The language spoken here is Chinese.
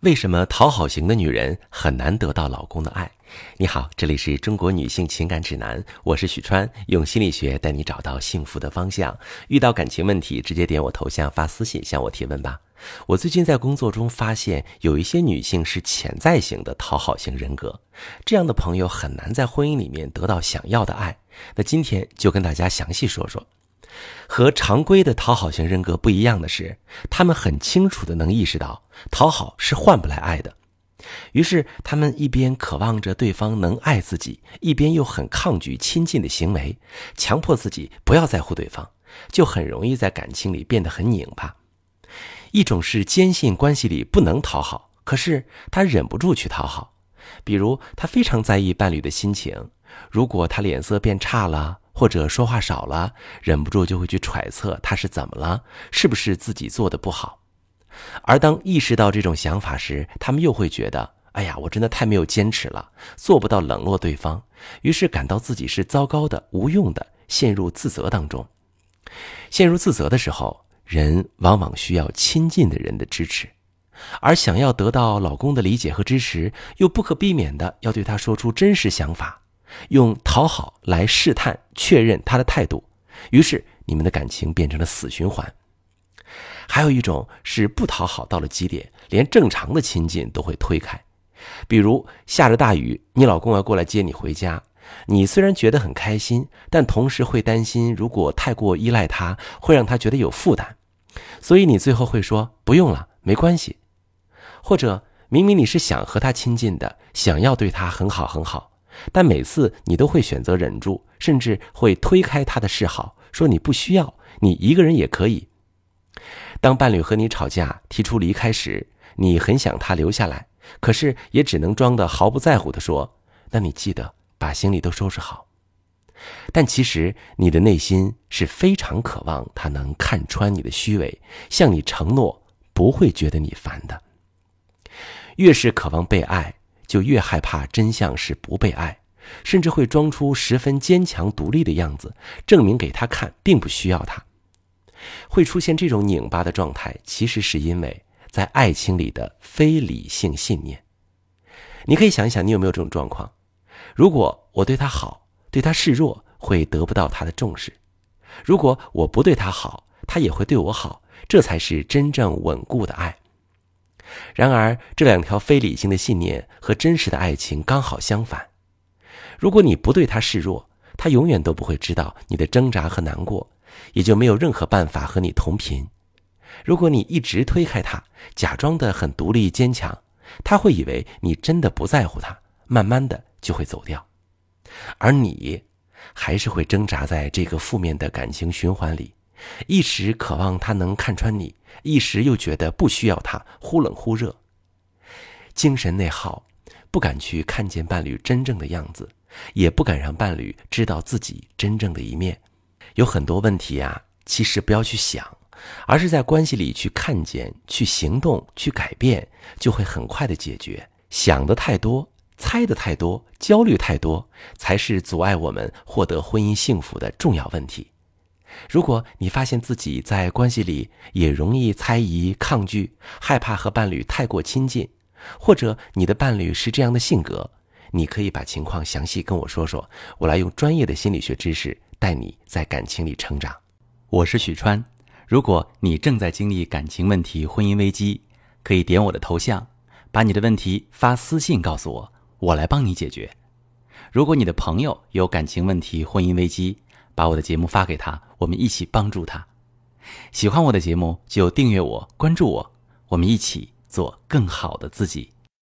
为什么讨好型的女人很难得到老公的爱？你好，这里是中国女性情感指南，我是许川，用心理学带你找到幸福的方向。遇到感情问题，直接点我头像发私信向我提问吧。我最近在工作中发现，有一些女性是潜在型的讨好型人格，这样的朋友很难在婚姻里面得到想要的爱。那今天就跟大家详细说说。和常规的讨好型人格不一样的是，他们很清楚的能意识到讨好是换不来爱的，于是他们一边渴望着对方能爱自己，一边又很抗拒亲近的行为，强迫自己不要在乎对方，就很容易在感情里变得很拧巴。一种是坚信关系里不能讨好，可是他忍不住去讨好，比如他非常在意伴侣的心情，如果他脸色变差了。或者说话少了，忍不住就会去揣测他是怎么了，是不是自己做的不好？而当意识到这种想法时，他们又会觉得：哎呀，我真的太没有坚持了，做不到冷落对方，于是感到自己是糟糕的、无用的，陷入自责当中。陷入自责的时候，人往往需要亲近的人的支持，而想要得到老公的理解和支持，又不可避免的要对他说出真实想法。用讨好来试探确认他的态度，于是你们的感情变成了死循环。还有一种是不讨好到了极点，连正常的亲近都会推开。比如下着大雨，你老公要过来接你回家，你虽然觉得很开心，但同时会担心，如果太过依赖他，会让他觉得有负担，所以你最后会说不用了，没关系。或者明明你是想和他亲近的，想要对他很好很好。但每次你都会选择忍住，甚至会推开他的示好，说你不需要，你一个人也可以。当伴侣和你吵架，提出离开时，你很想他留下来，可是也只能装的毫不在乎的说：“那你记得把行李都收拾好。”但其实你的内心是非常渴望他能看穿你的虚伪，向你承诺不会觉得你烦的。越是渴望被爱。就越害怕真相是不被爱，甚至会装出十分坚强独立的样子，证明给他看并不需要他。会出现这种拧巴的状态，其实是因为在爱情里的非理性信念。你可以想一想，你有没有这种状况？如果我对他好，对他示弱，会得不到他的重视；如果我不对他好，他也会对我好，这才是真正稳固的爱。然而，这两条非理性的信念和真实的爱情刚好相反。如果你不对他示弱，他永远都不会知道你的挣扎和难过，也就没有任何办法和你同频。如果你一直推开他，假装的很独立坚强，他会以为你真的不在乎他，慢慢的就会走掉。而你，还是会挣扎在这个负面的感情循环里。一时渴望他能看穿你，一时又觉得不需要他，忽冷忽热，精神内耗，不敢去看见伴侣真正的样子，也不敢让伴侣知道自己真正的一面。有很多问题呀，其实不要去想，而是在关系里去看见、去行动、去改变，就会很快的解决。想的太多，猜的太多，焦虑太多，才是阻碍我们获得婚姻幸福的重要问题。如果你发现自己在关系里也容易猜疑、抗拒、害怕和伴侣太过亲近，或者你的伴侣是这样的性格，你可以把情况详细跟我说说，我来用专业的心理学知识带你在感情里成长。我是许川，如果你正在经历感情问题、婚姻危机，可以点我的头像，把你的问题发私信告诉我，我来帮你解决。如果你的朋友有感情问题、婚姻危机，把我的节目发给他，我们一起帮助他。喜欢我的节目就订阅我、关注我，我们一起做更好的自己。